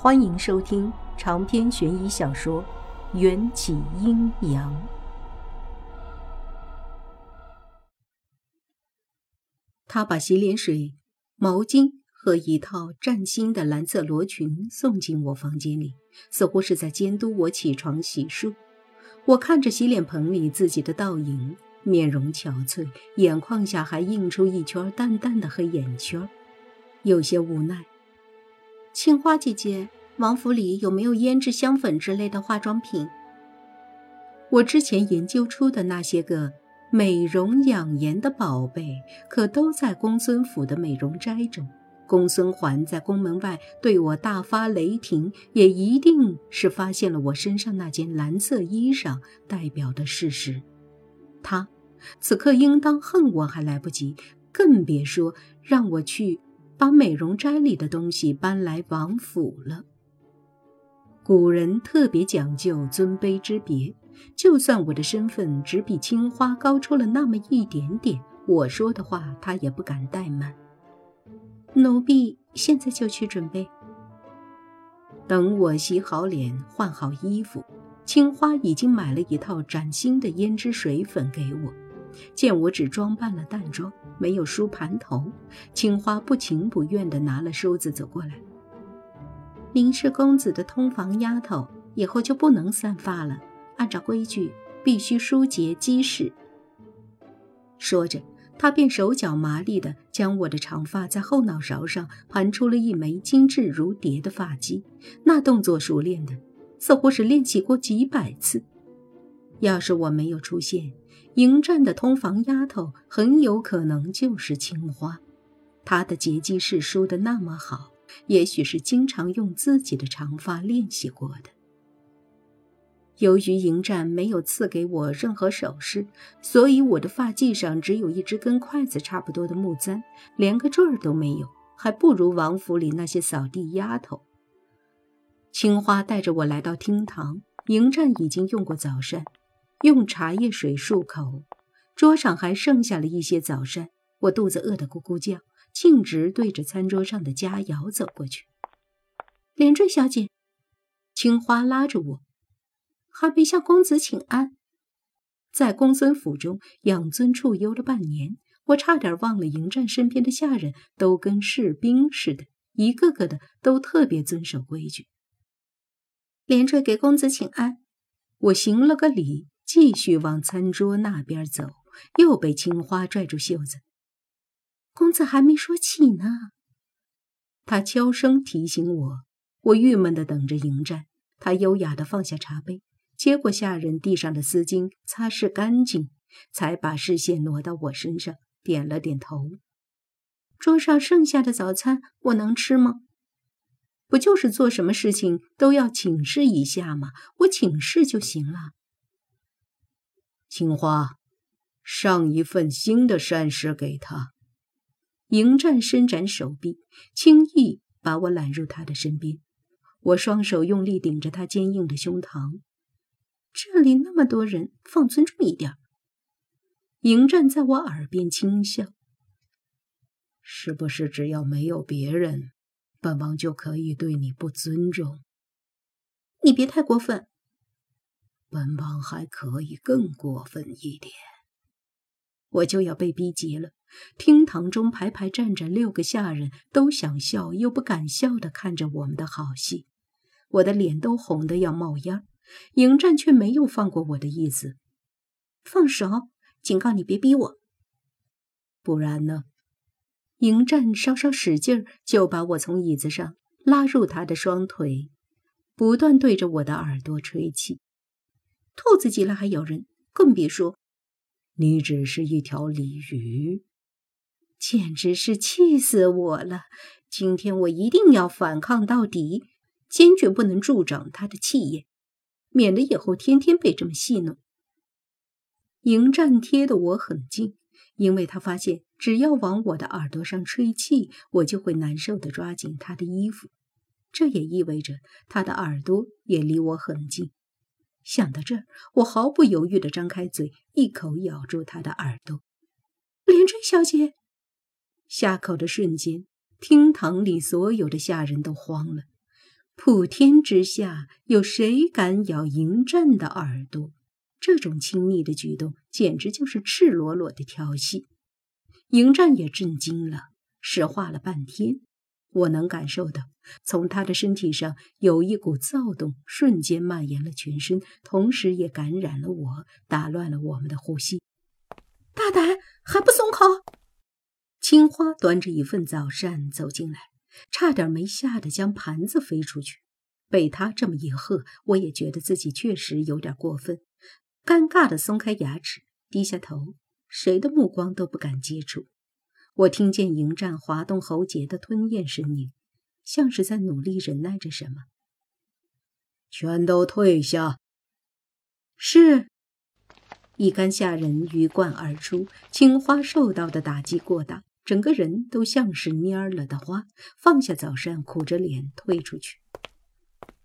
欢迎收听长篇悬疑小说《缘起阴阳》。他把洗脸水、毛巾和一套崭新的蓝色罗裙送进我房间里，似乎是在监督我起床洗漱。我看着洗脸盆里自己的倒影，面容憔悴，眼眶下还映出一圈淡淡的黑眼圈，有些无奈。青花姐姐，王府里有没有胭脂、香粉之类的化妆品？我之前研究出的那些个美容养颜的宝贝，可都在公孙府的美容斋中。公孙环在宫门外对我大发雷霆，也一定是发现了我身上那件蓝色衣裳代表的事实。他此刻应当恨我还来不及，更别说让我去。把美容斋里的东西搬来王府了。古人特别讲究尊卑之别，就算我的身份只比青花高出了那么一点点，我说的话他也不敢怠慢。奴婢现在就去准备。等我洗好脸、换好衣服，青花已经买了一套崭新的胭脂水粉给我。见我只装扮了淡妆，没有梳盘头，青花不情不愿地拿了梳子走过来。您是公子的通房丫头，以后就不能散发了，按照规矩必须梳结基始。说着，她便手脚麻利地将我的长发在后脑勺上盘出了一枚精致如蝶的发髻，那动作熟练的，似乎是练习过几百次。要是我没有出现，迎战的通房丫头很有可能就是青花。她的结肌式梳得那么好，也许是经常用自己的长发练习过的。由于迎战没有赐给我任何首饰，所以我的发髻上只有一只跟筷子差不多的木簪，连个坠儿都没有，还不如王府里那些扫地丫头。青花带着我来到厅堂，迎战已经用过早膳。用茶叶水漱口，桌上还剩下了一些早膳。我肚子饿得咕咕叫，径直对着餐桌上的佳肴走过去。连坠小姐，青花拉着我，还没向公子请安。在公孙府中养尊处优了半年，我差点忘了迎战身边的下人都跟士兵似的，一个个的都特别遵守规矩。连坠给公子请安，我行了个礼。继续往餐桌那边走，又被青花拽住袖子。公子还没说起呢。他悄声提醒我。我郁闷的等着迎战。他优雅的放下茶杯，接过下人递上的丝巾，擦拭干净，才把视线挪到我身上，点了点头。桌上剩下的早餐我能吃吗？不就是做什么事情都要请示一下吗？我请示就行了。青花，上一份新的膳食给他。迎战伸展手臂，轻易把我揽入他的身边。我双手用力顶着他坚硬的胸膛。这里那么多人，放尊重一点。迎战在我耳边轻笑。是不是只要没有别人，本王就可以对你不尊重？你别太过分。本王还可以更过分一点，我就要被逼急了。厅堂中排排站着六个下人，都想笑又不敢笑的看着我们的好戏，我的脸都红的要冒烟。迎战却没有放过我的意思，放手，警告你别逼我。不然呢？迎战稍稍使劲，就把我从椅子上拉入他的双腿，不断对着我的耳朵吹气。兔子急了还咬人，更别说你只是一条鲤鱼，简直是气死我了！今天我一定要反抗到底，坚决不能助长他的气焰，免得以后天天被这么戏弄。迎战贴的我很近，因为他发现只要往我的耳朵上吹气，我就会难受的抓紧他的衣服，这也意味着他的耳朵也离我很近。想到这儿，我毫不犹豫地张开嘴，一口咬住他的耳朵。连春小姐，下口的瞬间，厅堂里所有的下人都慌了。普天之下有谁敢咬迎战的耳朵？这种亲昵的举动简直就是赤裸裸的调戏。迎战也震惊了，石化了半天。我能感受到，从他的身体上有一股躁动，瞬间蔓延了全身，同时也感染了我，打乱了我们的呼吸。大胆，还不松口！青花端着一份早膳走进来，差点没吓得将盘子飞出去。被他这么一喝，我也觉得自己确实有点过分，尴尬的松开牙齿，低下头，谁的目光都不敢接触。我听见迎战滑动喉结的吞咽声音，像是在努力忍耐着什么。全都退下。是。一干下人鱼贯而出，青花受到的打击过大，整个人都像是蔫了的花，放下早膳，苦着脸退出去。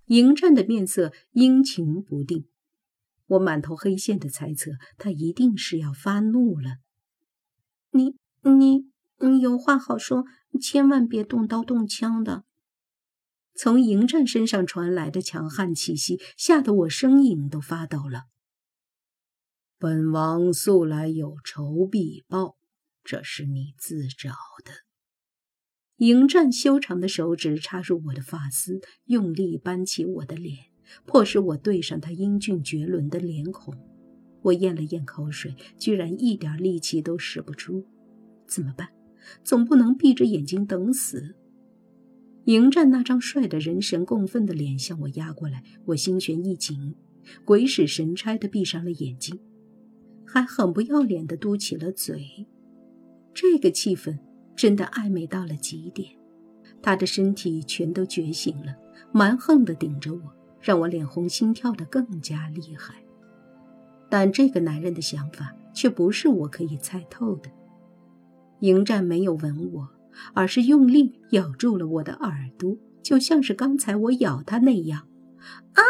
迎战的面色阴晴不定，我满头黑线的猜测，他一定是要发怒了。你你。你有话好说，千万别动刀动枪的。从迎战身上传来的强悍气息，吓得我声音都发抖了。本王素来有仇必报，这是你自找的。迎战修长的手指插入我的发丝，用力扳起我的脸，迫使我对上他英俊绝伦的脸孔。我咽了咽口水，居然一点力气都使不出，怎么办？总不能闭着眼睛等死。迎战那张帅得人神共愤的脸向我压过来，我心弦一紧，鬼使神差地闭上了眼睛，还很不要脸地嘟起了嘴。这个气氛真的暧昧到了极点。他的身体全都觉醒了，蛮横地顶着我，让我脸红心跳得更加厉害。但这个男人的想法却不是我可以猜透的。迎战没有吻我，而是用力咬住了我的耳朵，就像是刚才我咬他那样。啊！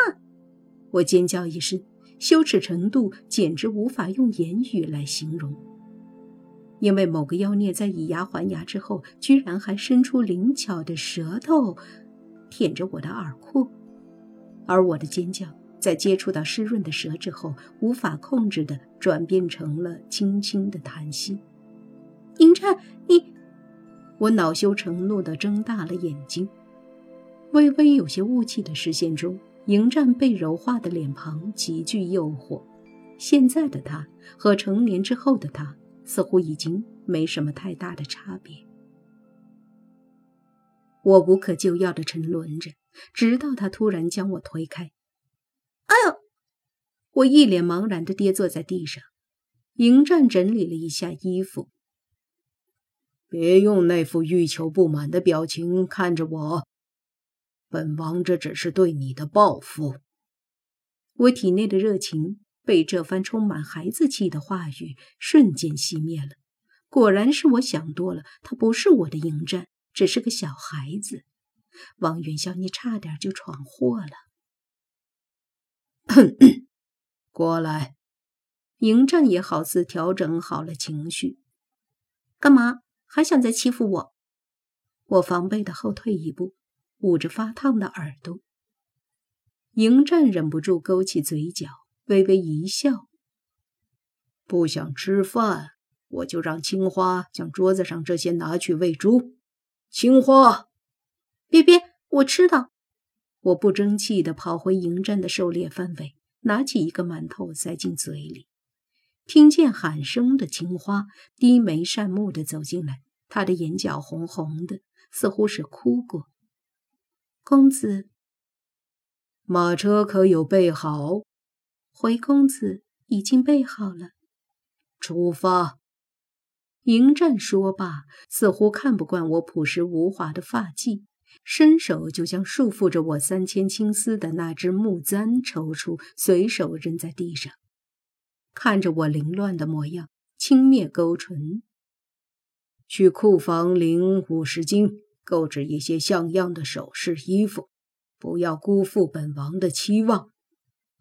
我尖叫一声，羞耻程度简直无法用言语来形容。因为某个妖孽在以牙还牙之后，居然还伸出灵巧的舌头舔着我的耳廓，而我的尖叫在接触到湿润的舌之后，无法控制的转变成了轻轻的叹息。迎战，你！我恼羞成怒地睁大了眼睛，微微有些雾气的视线中，迎战被柔化的脸庞极具诱惑。现在的他和成年之后的他，似乎已经没什么太大的差别。我无可救药地沉沦着，直到他突然将我推开。哎呦！我一脸茫然地跌坐在地上。迎战整理了一下衣服。别用那副欲求不满的表情看着我，本王这只是对你的报复。我体内的热情被这番充满孩子气的话语瞬间熄灭了。果然是我想多了，他不是我的迎战，只是个小孩子。王元宵，你差点就闯祸了。过来，迎战也好似调整好了情绪，干嘛？还想再欺负我？我防备的后退一步，捂着发烫的耳朵。迎战忍不住勾起嘴角，微微一笑。不想吃饭，我就让青花将桌子上这些拿去喂猪。青花，别别，我吃的。我不争气的跑回迎战的狩猎范围，拿起一个馒头塞进嘴里。听见喊声的青花低眉善目的走进来，他的眼角红红的，似乎是哭过。公子，马车可有备好？回公子已经备好了。出发。迎战说罢，似乎看不惯我朴实无华的发髻，伸手就将束缚着我三千青丝的那只木簪抽出，随手扔在地上。看着我凌乱的模样，轻蔑勾唇。去库房领五十金，购置一些像样的首饰衣服，不要辜负本王的期望，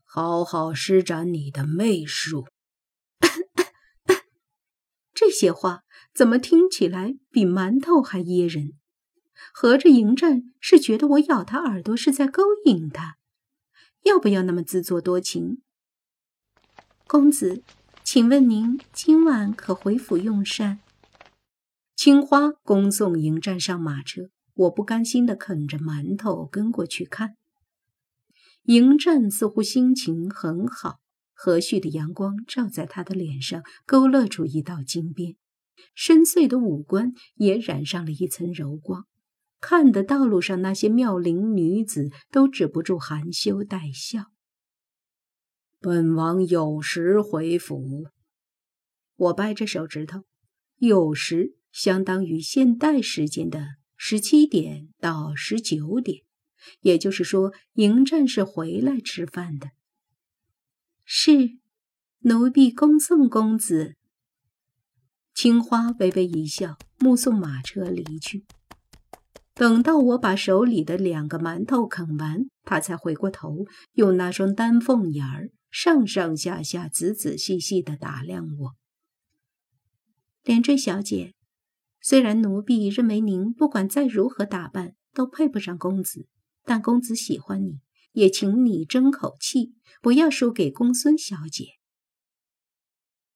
好好施展你的媚术。这些话怎么听起来比馒头还噎人？合着迎战是觉得我咬他耳朵是在勾引他？要不要那么自作多情？公子，请问您今晚可回府用膳？青花恭送迎战上马车，我不甘心的啃着馒头跟过去看。迎战似乎心情很好，和煦的阳光照在他的脸上，勾勒出一道金边，深邃的五官也染上了一层柔光，看得道路上那些妙龄女子都止不住含羞带笑。本王有时回府，我掰着手指头，有时。相当于现代时间的十七点到十九点，也就是说，迎战是回来吃饭的。是，奴婢恭送公子。青花微微一笑，目送马车离去。等到我把手里的两个馒头啃完，他才回过头，用那双丹凤眼儿上上下下、仔仔细细的打量我。连坠小姐。虽然奴婢认为您不管再如何打扮都配不上公子，但公子喜欢你，也请你争口气，不要输给公孙小姐。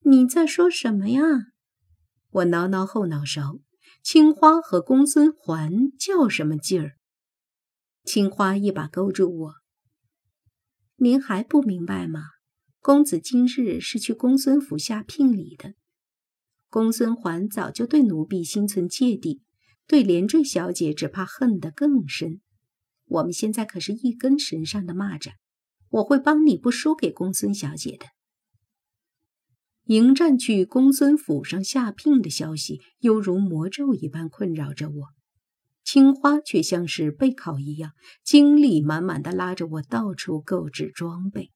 你在说什么呀？我挠挠后脑勺。青花和公孙环较什么劲儿？青花一把勾住我。您还不明白吗？公子今日是去公孙府下聘礼的。公孙环早就对奴婢心存芥蒂，对连坠小姐只怕恨得更深。我们现在可是一根绳上的蚂蚱，我会帮你不输给公孙小姐的。迎战去公孙府上下聘的消息，犹如魔咒一般困扰着我。青花却像是备考一样，精力满满的拉着我到处购置装备。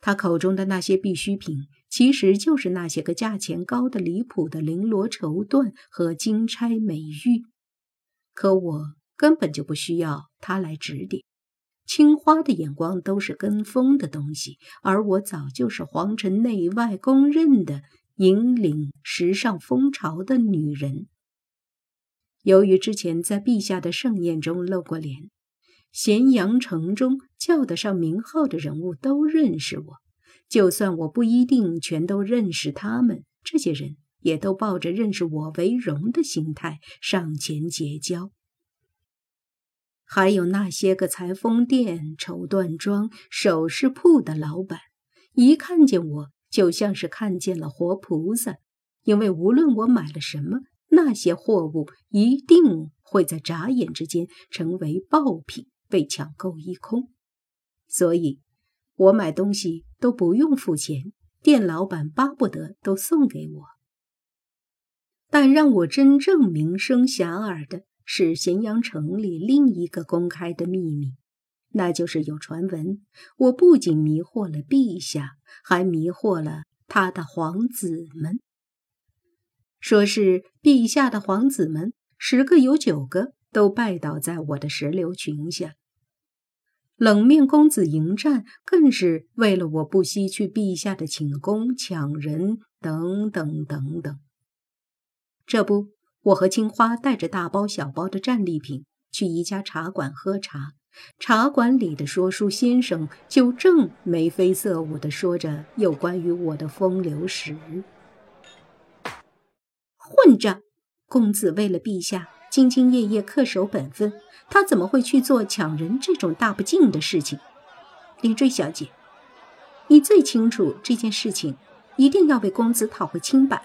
他口中的那些必需品。其实就是那些个价钱高的离谱的绫罗绸缎和金钗美玉，可我根本就不需要他来指点。青花的眼光都是跟风的东西，而我早就是皇城内外公认的引领时尚风潮的女人。由于之前在陛下的盛宴中露过脸，咸阳城中叫得上名号的人物都认识我。就算我不一定全都认识他们，这些人也都抱着认识我为荣的心态上前结交。还有那些个裁缝店、绸缎庄、首饰铺的老板，一看见我就像是看见了活菩萨，因为无论我买了什么，那些货物一定会在眨眼之间成为爆品，被抢购一空。所以。我买东西都不用付钱，店老板巴不得都送给我。但让我真正名声遐迩的是咸阳城里另一个公开的秘密，那就是有传闻，我不仅迷惑了陛下，还迷惑了他的皇子们。说是陛下的皇子们，十个有九个都拜倒在我的石榴裙下。冷面公子迎战，更是为了我不惜去陛下的寝宫抢人，等等等等。这不，我和青花带着大包小包的战利品去一家茶馆喝茶，茶馆里的说书先生就正眉飞色舞地说着有关于我的风流史。混账！公子为了陛下兢兢业业恪守本分。他怎么会去做抢人这种大不敬的事情？李坠小姐，你最清楚这件事情，一定要为公子讨回清白。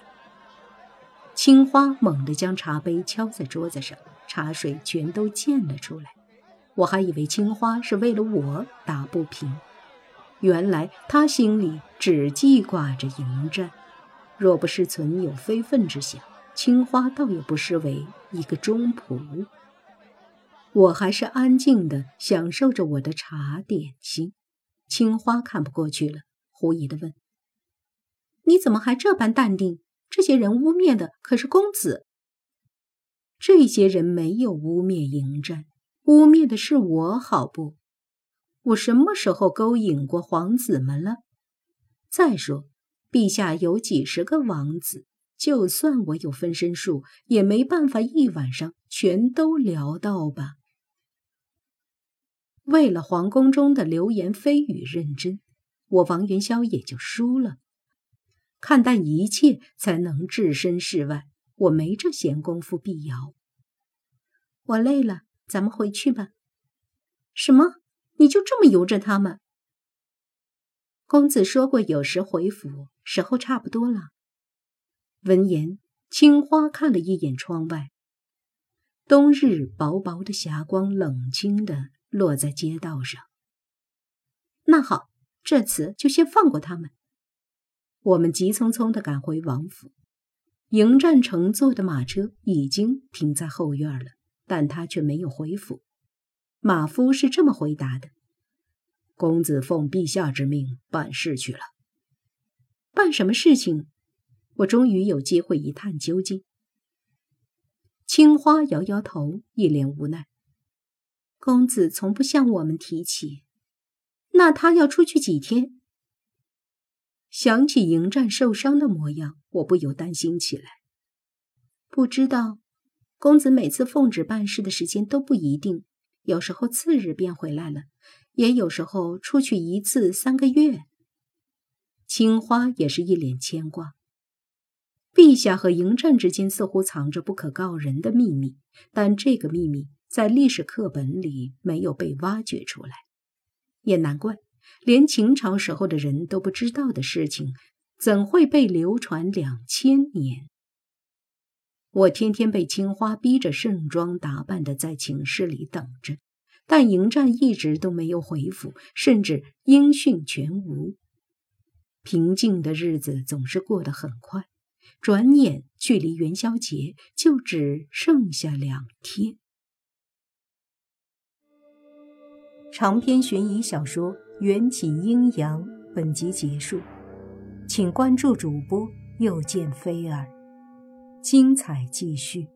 青花猛地将茶杯敲在桌子上，茶水全都溅了出来。我还以为青花是为了我打不平，原来他心里只记挂着迎战。若不是存有非分之想，青花倒也不失为一个忠仆。我还是安静的享受着我的茶点心。青花看不过去了，狐疑的问：“你怎么还这般淡定？这些人污蔑的可是公子。这些人没有污蔑迎战，污蔑的是我，好不？我什么时候勾引过皇子们了？再说，陛下有几十个王子，就算我有分身术，也没办法一晚上全都聊到吧。为了皇宫中的流言蜚语认真，我王云霄也就输了。看淡一切，才能置身事外。我没这闲工夫辟谣。我累了，咱们回去吧。什么？你就这么由着他们？公子说过，有时回府，时候差不多了。闻言，青花看了一眼窗外，冬日薄薄的霞光冷清的落在街道上。那好，这次就先放过他们。我们急匆匆的赶回王府，迎战乘坐的马车已经停在后院了，但他却没有回府。马夫是这么回答的：“公子奉陛下之命办事去了。办什么事情？我终于有机会一探究竟。”青花摇摇头，一脸无奈：“公子从不向我们提起。那他要出去几天？”想起迎战受伤的模样，我不由担心起来。不知道，公子每次奉旨办事的时间都不一定，有时候次日便回来了，也有时候出去一次三个月。青花也是一脸牵挂。陛下和迎战之间似乎藏着不可告人的秘密，但这个秘密在历史课本里没有被挖掘出来，也难怪。连秦朝时候的人都不知道的事情，怎会被流传两千年？我天天被青花逼着盛装打扮的在寝室里等着，但迎战一直都没有回复，甚至音讯全无。平静的日子总是过得很快，转眼距离元宵节就只剩下两天。长篇悬疑小说。缘起阴阳，本集结束，请关注主播，又见菲儿，精彩继续。